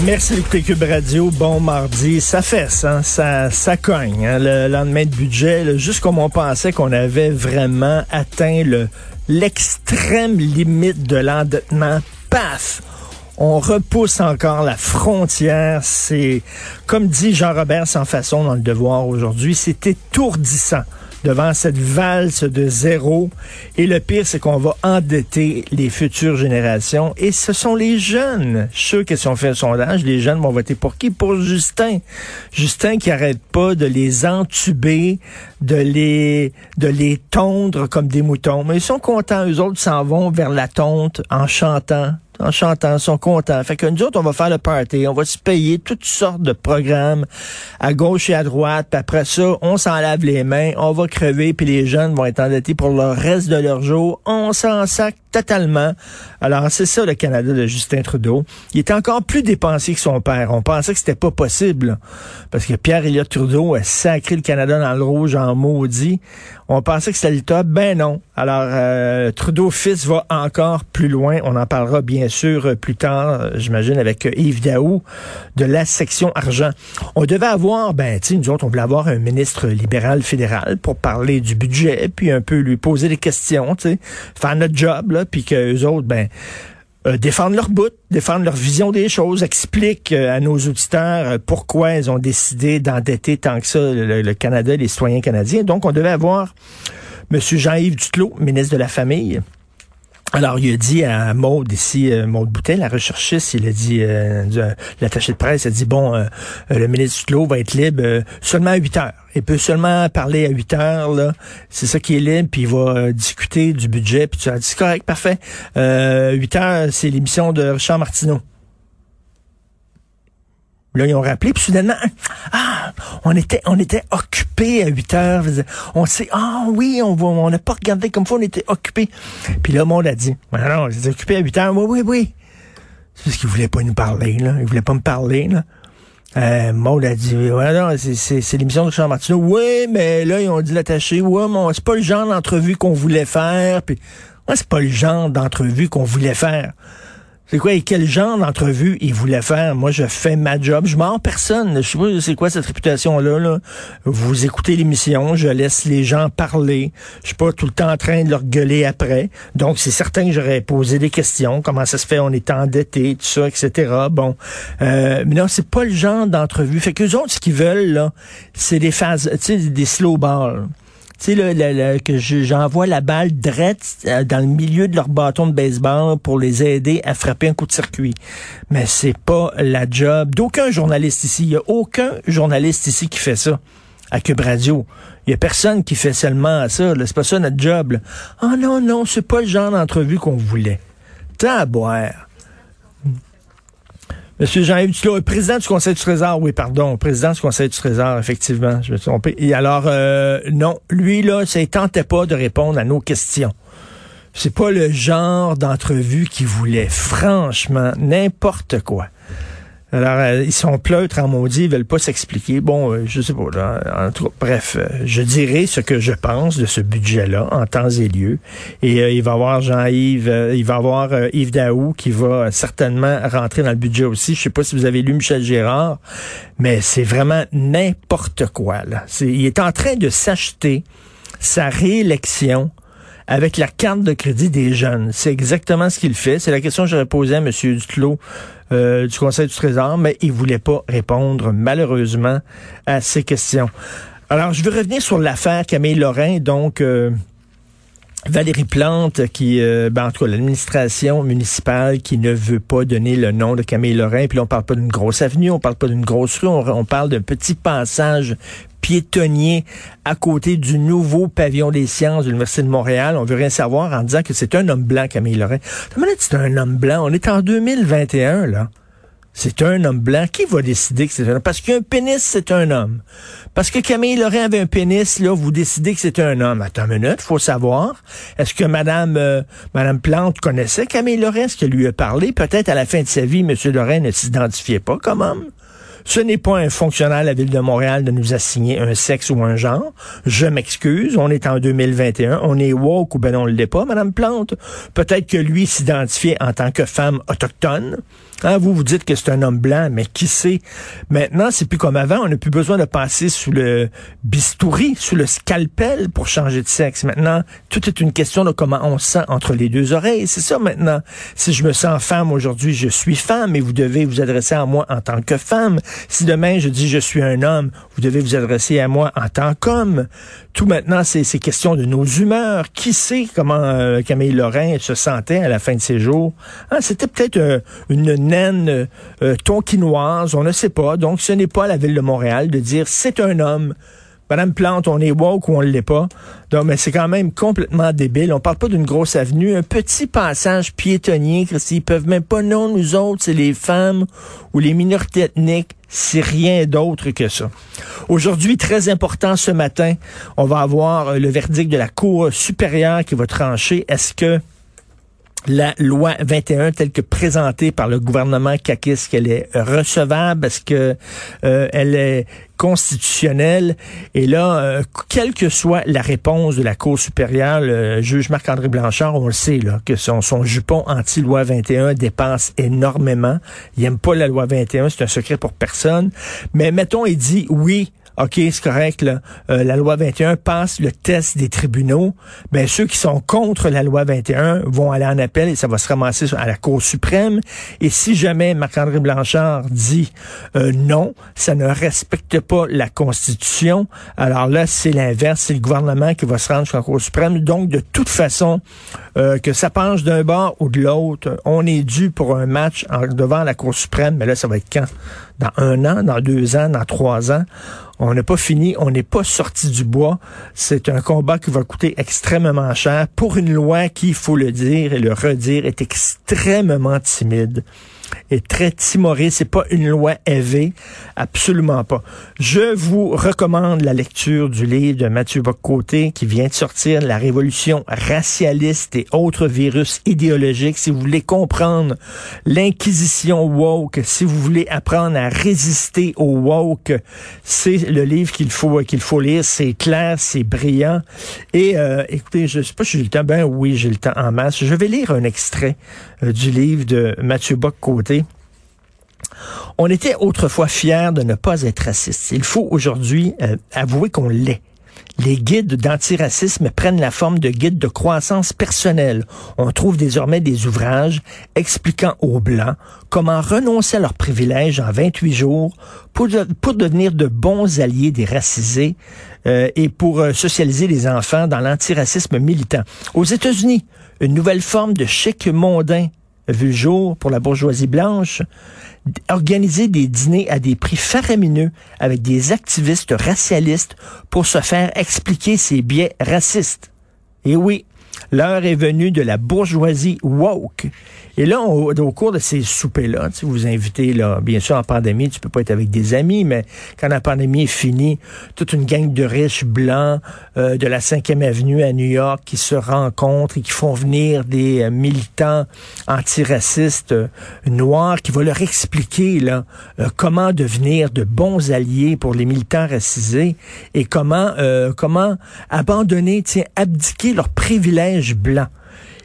Merci d'écouter Cube Radio. Bon mardi. Ça fesse, hein? ça, ça cogne. hein, Le lendemain de budget, comme on pensait qu'on avait vraiment atteint le l'extrême limite de l'endettement, paf! On repousse encore la frontière. C'est, comme dit Jean-Robert sans façon dans le devoir aujourd'hui, c'est étourdissant devant cette valse de zéro. Et le pire, c'est qu'on va endetter les futures générations. Et ce sont les jeunes, ceux qui ont fait le sondage, les jeunes vont voter pour qui? Pour Justin. Justin qui arrête pas de les entuber, de les, de les tondre comme des moutons. Mais ils sont contents, eux autres s'en vont vers la tonte en chantant en chantant, sont contents. Fait que nous autres, on va faire le party, on va se payer toutes sortes de programmes à gauche et à droite, puis après ça, on s'en lave les mains, on va crever, puis les jeunes vont être endettés pour le reste de leur jour. On s'en sac totalement. Alors, c'est ça le Canada de Justin Trudeau. Il était encore plus dépensé que son père. On pensait que c'était pas possible, parce que Pierre Elliott Trudeau a sacré le Canada dans le rouge en maudit. On pensait que c'était le top. Ben non. Alors, euh, Trudeau fils va encore plus loin. On en parlera bien sûr euh, plus tard, euh, j'imagine, avec Yves Daou de la section argent. On devait avoir, ben, tu nous autres, on voulait avoir un ministre libéral fédéral pour parler du budget, puis un peu lui poser des questions, tu sais, faire notre job, là, puis que les autres, ben, euh, défendre leur bout, défendre leur vision des choses, expliquent euh, à nos auditeurs pourquoi ils ont décidé d'endetter tant que ça le Canada, les citoyens canadiens. Donc, on devait avoir M. Jean-Yves Duclos, ministre de la Famille. Alors, il a dit à Maude ici, euh, Maude Boutet, la recherchiste, il a dit, euh, euh, l'attaché de presse a dit, bon, euh, le ministre Duclos va être libre seulement à 8 heures. Il peut seulement parler à 8 heures, là. C'est ça qui est libre, puis il va discuter du budget, puis tu as dit, correct, parfait. Euh, 8 heures, c'est l'émission de Richard Martineau. Là, ils ont rappelé, puis soudainement, ah, on était, on était occupé à 8 heures. On sait, ah oui, on va, on n'a pas regardé comme ça, on était occupé. Puis là, le monde a dit, ben non, ils étaient occupés à 8 heures. Oui, oui, oui. C'est parce qu'ils voulaient pas nous parler, là. Ils voulaient pas me parler, là. Euh, a dit, ouais, non, c'est, l'émission de Richard Martineau. Oui, mais là, ils ont dit l'attaché. Ouais, mais c'est pas le genre d'entrevue qu'on voulait faire. Puis, ouais, c'est pas le genre d'entrevue qu'on voulait faire. C'est quoi, et quel genre d'entrevue il voulait faire? Moi, je fais ma job. Je mens personne. Je sais pas c'est quoi cette réputation-là. Là. Vous écoutez l'émission, je laisse les gens parler. Je suis pas tout le temps en train de leur gueuler après. Donc, c'est certain que j'aurais posé des questions. Comment ça se fait? On est endetté, tout ça, etc. Bon. Euh, mais non, c'est pas le genre d'entrevue. Fait que autres, ce qu'ils veulent, c'est des phases, tu sais, des slow balls sais, là, là, là, que je- j'envoie la balle drette euh, dans le milieu de leur bâton de baseball pour les aider à frapper un coup de circuit. Mais c'est pas la job d'aucun journaliste ici. Il y a aucun journaliste ici qui fait ça à Cube Radio. Il y a personne qui fait seulement ça. là. C'est pas ça notre job. Ah oh, non, non, c'est pas le genre d'entrevue qu'on voulait. Tant à boire. Monsieur Jean-Yves Duclos, président du Conseil du Trésor, oui, pardon, président du Conseil du Trésor, effectivement, je me suis trompé. Et alors, euh, non, lui, là, ça ne tentait pas de répondre à nos questions. C'est pas le genre d'entrevue qu'il voulait. Franchement, n'importe quoi. Alors, euh, ils sont pleutres en maudit, ils veulent pas s'expliquer. Bon, euh, je sais pas, là, bref, euh, je dirai ce que je pense de ce budget-là en temps et lieu. Et euh, il va y avoir Jean-Yves, euh, il va y avoir Yves Daou qui va certainement rentrer dans le budget aussi. Je sais pas si vous avez lu Michel Gérard, mais c'est vraiment n'importe quoi, là. Il est en train de s'acheter sa réélection avec la carte de crédit des jeunes. C'est exactement ce qu'il fait. C'est la question que j'aurais posée à M. Duclos euh, du Conseil du Trésor, mais il voulait pas répondre, malheureusement, à ces questions. Alors, je veux revenir sur l'affaire Camille Lorrain, donc... euh, Valérie Plante, qui, euh, ben, en tout cas, l'administration municipale qui ne veut pas donner le nom de Camille Lorrain. Puis là, on parle pas d'une grosse avenue, on parle pas d'une grosse rue, on, on parle d'un petit passage piétonnier à côté du nouveau pavillon des sciences de l'Université de Montréal. On veut rien savoir en disant que c'est un homme blanc, Camille Lorrain. C'est un homme blanc? On est en 2021, là. c'est un homme blanc. Qui va décider que c'est un homme? Parce qu'un pénis, c'est un homme. Parce que Camille Laurent avait un pénis, là, vous décidez que c'est un homme. Attends une minute, faut savoir. Est-ce que Madame, euh, Madame Plante connaissait Camille Laurent? Est-ce qu'elle lui a parlé? Peut-être à la fin de sa vie, M. Laurent ne s'identifiait pas comme homme. Ce n'est pas un fonctionnaire de la Ville de Montréal de nous assigner un sexe ou un genre. Je m'excuse, on est en 2021, on est woke ou ben on ne l'est pas, Madame Plante. Peut-être que lui s'identifiait en tant que femme autochtone. Hein, vous vous dites que c'est un homme blanc, mais qui sait? Maintenant, c'est plus comme avant. On n'a plus besoin de passer sous le bistouri, sous le scalpel pour changer de sexe. Maintenant, tout est une question de comment on se sent entre les deux oreilles. C'est ça maintenant. Si je me sens femme aujourd'hui, je suis femme et vous devez vous adresser à moi en tant que femme. Si demain je dis je suis un homme, vous devez vous adresser à moi en tant qu'homme. Tout maintenant, c'est question de nos humeurs. Qui sait comment euh, Camille Lorrain se sentait à la fin de ses jours? Hein, C'était peut-être euh, une naine euh, tonquinoise, on ne sait pas. Donc, ce n'est pas la ville de Montréal de dire c'est un homme. Madame Plante, on est woke ou on ne l'est pas. Donc, mais c'est quand même complètement débile. On parle pas d'une grosse avenue, un petit passage piétonnier, Christy. Ils peuvent même pas, non, nous autres, c'est les femmes ou les minorités ethniques. C'est rien d'autre que ça. Aujourd'hui, très important ce matin, on va avoir euh, le verdict de la Cour supérieure qui va trancher. Est-ce que la loi 21 telle que présentée par le gouvernement Kakis qu'elle est recevable? Parce que euh, est constitutionnelle? Et là euh, quelle que soit la réponse de la Cour supérieure le juge Marc-André Blanchard on le sait là que son, son jupon anti-loi 21 dépasse énormément. Il aime pas la loi 21 c'est un secret pour personne. Mais mettons il dit oui OK, c'est correct, là, euh, la loi 21 passe le test des tribunaux, ben ceux qui sont contre la loi 21 vont aller en appel et ça va se ramasser à la Cour suprême. Et si jamais Marc-André Blanchard dit euh, non, ça ne respecte pas la Constitution, alors là, c'est l'inverse, c'est le gouvernement qui va se rendre jusqu'à la Cour suprême. Donc, de toute façon, euh, que ça penche d'un bord ou de l'autre, on est dû pour un match devant la Cour suprême, mais là, ça va être quand? Dans un an, dans deux ans, dans trois ans? On n'a pas fini, on n'est pas sorti du bois. C'est un combat qui va coûter extrêmement cher pour une loi qui, il faut le dire et le redire, est extrêmement timide est très timoré. C'est pas une loi élevée, absolument pas. Je vous recommande la lecture du livre de Mathieu Boccoté qui vient de sortir La révolution racialiste et autres virus idéologiques. Si vous voulez comprendre l'inquisition woke, si vous voulez apprendre à résister au woke, c'est le livre qu'il faut qu'il faut lire. C'est clair, c'est brillant. Et euh, écoutez, je sais pas si j'ai le temps. Ben oui, j'ai le temps en masse. Je vais lire un extrait du livre de Mathieu Bock-Côté. On était autrefois fiers de ne pas être raciste. Il faut aujourd'hui euh, avouer qu'on l'est. Les guides d'antiracisme prennent la forme de guides de croissance personnelle. On trouve désormais des ouvrages expliquant aux Blancs comment renoncer à leurs privilèges en 28 jours pour, pour devenir de bons alliés des racisés euh, et pour euh, socialiser les enfants dans l'antiracisme militant. Aux États-Unis, une nouvelle forme de chic mondain vu le jour pour la bourgeoisie blanche, organiser des dîners à des prix faramineux avec des activistes racialistes pour se faire expliquer ses biais racistes. Et oui, l'heure est venue de la bourgeoisie woke. Et là, au, cours de ces soupers-là, si vous invitez, là, bien sûr, en pandémie, tu peux pas être avec des amis, mais quand la pandémie est finie, toute une gang de riches blancs euh, de la 5e avenue à New York qui se rencontrent et qui font venir des euh, militants antiracistes euh, noirs qui vont leur expliquer là, comment devenir de bons alliés pour les militants racisés et comment, comment abandonner, tiens, abdiquer leurs privilèges blancs.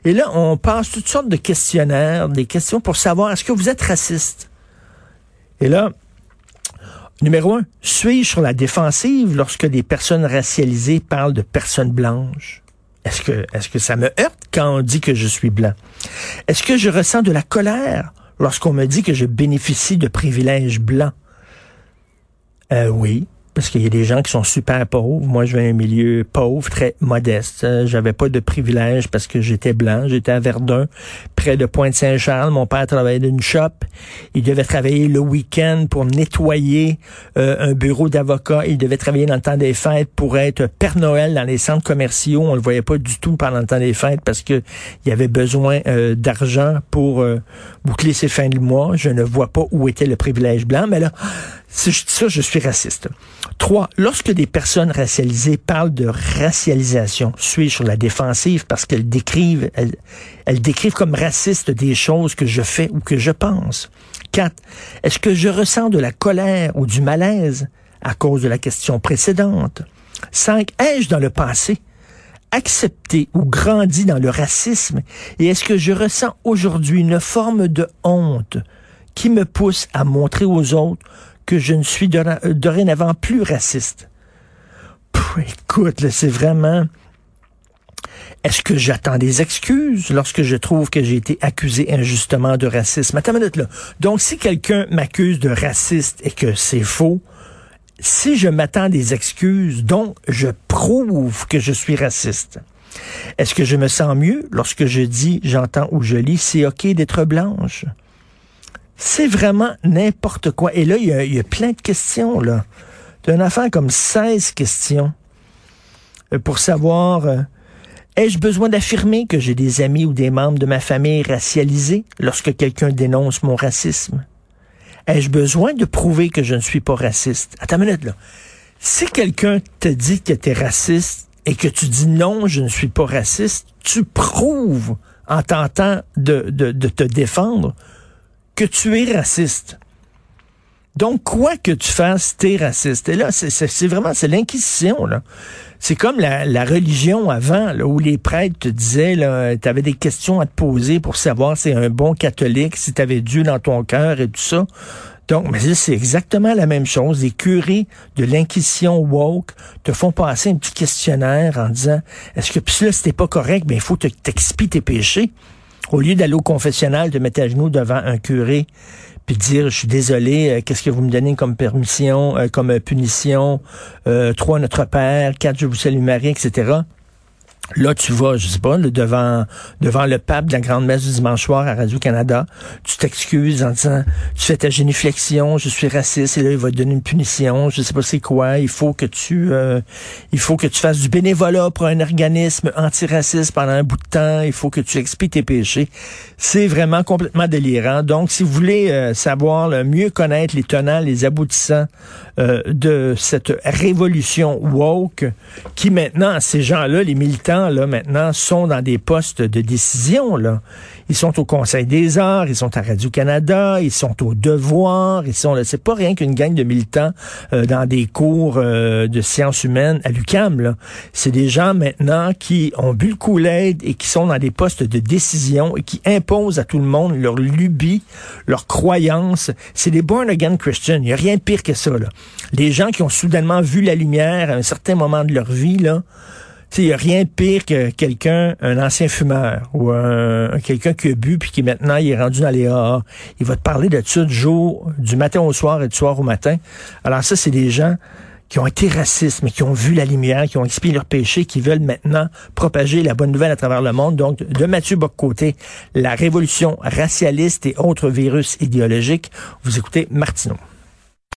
Et là, on passe toutes sortes de questionnaires, des questions pour savoir est-ce que vous êtes raciste? Et là, numéro un, suis-je sur la défensive lorsque des personnes racialisées parlent de personnes blanches? Est-ce que, est-ce que ça me heurte quand on dit que je suis blanc? Est-ce que je ressens de la colère lorsqu'on me dit que je bénéficie de privilèges blancs? Euh, oui. Parce qu'il y a des gens qui sont super pauvres. Moi, je viens d'un milieu pauvre, très modeste. Euh, j'avais pas de privilèges parce que j'étais blanc. J'étais à Verdun, près de Pointe-Saint-Charles. Mon père travaillait dans une shop. Il devait travailler le week-end pour nettoyer euh, un bureau d'avocat. Il devait travailler dans le temps des fêtes pour être Père Noël dans les centres commerciaux. On le voyait pas du tout pendant le temps des fêtes parce que il avait besoin euh, d'argent pour boucler ses fins de mois. Je ne vois pas où était le privilège blanc, mais là, ça, je suis raciste. Trois, lorsque des personnes racialisées parlent de racialisation, suis-je sur la défensive parce qu'elles décrivent, elles, décrivent comme racistes des choses que je fais ou que je pense. Quatre, est-ce que je ressens de la colère ou du malaise à cause de la question précédente? Cinq, ai-je dans le passé accepté ou grandi dans le racisme? Et est-ce que je ressens aujourd'hui une forme de honte qui me pousse à montrer aux autres que je ne suis dorénavant plus raciste. écoute, c'est vraiment... Est-ce que j'attends des excuses lorsque je trouve que j'ai été accusé injustement de racisme? Attends une minute là. Donc, si quelqu'un m'accuse de raciste et que c'est faux, si je m'attends des excuses, donc je prouve que je suis raciste. Est-ce que je me sens mieux lorsque je dis, j'entends ou je lis, c'est OK d'être blanche? C'est vraiment n'importe quoi. Et là, il y, a, plein de questions, là. Tu une affaire comme 16 questions euh, pour savoir euh, ai-je besoin d'affirmer que j'ai des amis ou des membres de ma famille racialisés lorsque quelqu'un dénonce mon racisme? Ai-je besoin de prouver que je ne suis pas raciste? Attends une minute, là. Si quelqu'un te dit que tu es raciste et que tu dis non, je ne suis pas raciste, tu prouves en tentant de te défendre que tu es raciste. Donc, quoi que tu fasses, t'es raciste. Et là, c'est vraiment, c'est l'inquisition, là. C'est comme la, religion avant, là, où les prêtres te disaient, là, t'avais des questions à te poser pour savoir si un bon catholique, si t'avais Dieu dans ton cœur et tout ça. Donc, mais c'est exactement la même chose. Les curés de l'inquisition woke te font passer un petit questionnaire en disant, est-ce que, puis là, c'était pas correct, ben, il faut que t'expliques tes péchés. Au lieu d'aller au confessionnal, de mettre à genoux devant un curé, puis dire, je suis désolé, euh, qu'est-ce que vous me donnez comme permission, euh, comme punition, euh, trois Notre Père, quatre Je vous salue Marie, etc. Là, tu vas, je sais pas, devant devant le pape de la grande messe du dimanche soir à Radio-Canada, tu t'excuses en disant, tu fais ta génuflexion, je suis raciste, et là, il va te donner une punition, je sais pas c'est quoi, il faut que tu euh, il faut que tu fasses du bénévolat pour un organisme antiraciste pendant un bout de temps, il faut que tu expliques tes péchés. C'est vraiment complètement délirant. Donc, si vous voulez euh, savoir, mieux connaître les tenants, les aboutissants euh, de cette révolution woke, qui maintenant, ces gens-là, les militants, là, maintenant, sont dans des postes de décision, là. Ils sont au Conseil des arts, ils sont à Radio-Canada, ils sont au Devoir, ils sont. C'est pas rien qu'une gang de militants euh, dans des cours euh, de sciences humaines à l'UCAM, là. C'est des gens maintenant qui ont bu le coup et qui sont dans des postes de décision et qui imposent à tout le monde leur lubie, leur croyance. C'est des born again Christians. Il n'y a rien de pire que ça, là. Les gens qui ont soudainement vu la lumière à un certain moment de leur vie, là, il n'y a rien de pire que quelqu'un, un ancien fumeur ou un, quelqu'un qui a bu puis qui maintenant il est rendu dans les AA. Il va te parler de ça du jour, du matin au soir et du soir au matin. Alors ça, c'est des gens qui ont été racistes, mais qui ont vu la lumière, qui ont expié leurs péchés, qui veulent maintenant propager la bonne nouvelle à travers le monde. Donc, de Mathieu Boccoté, la révolution racialiste et autres virus idéologiques. Vous écoutez Martineau.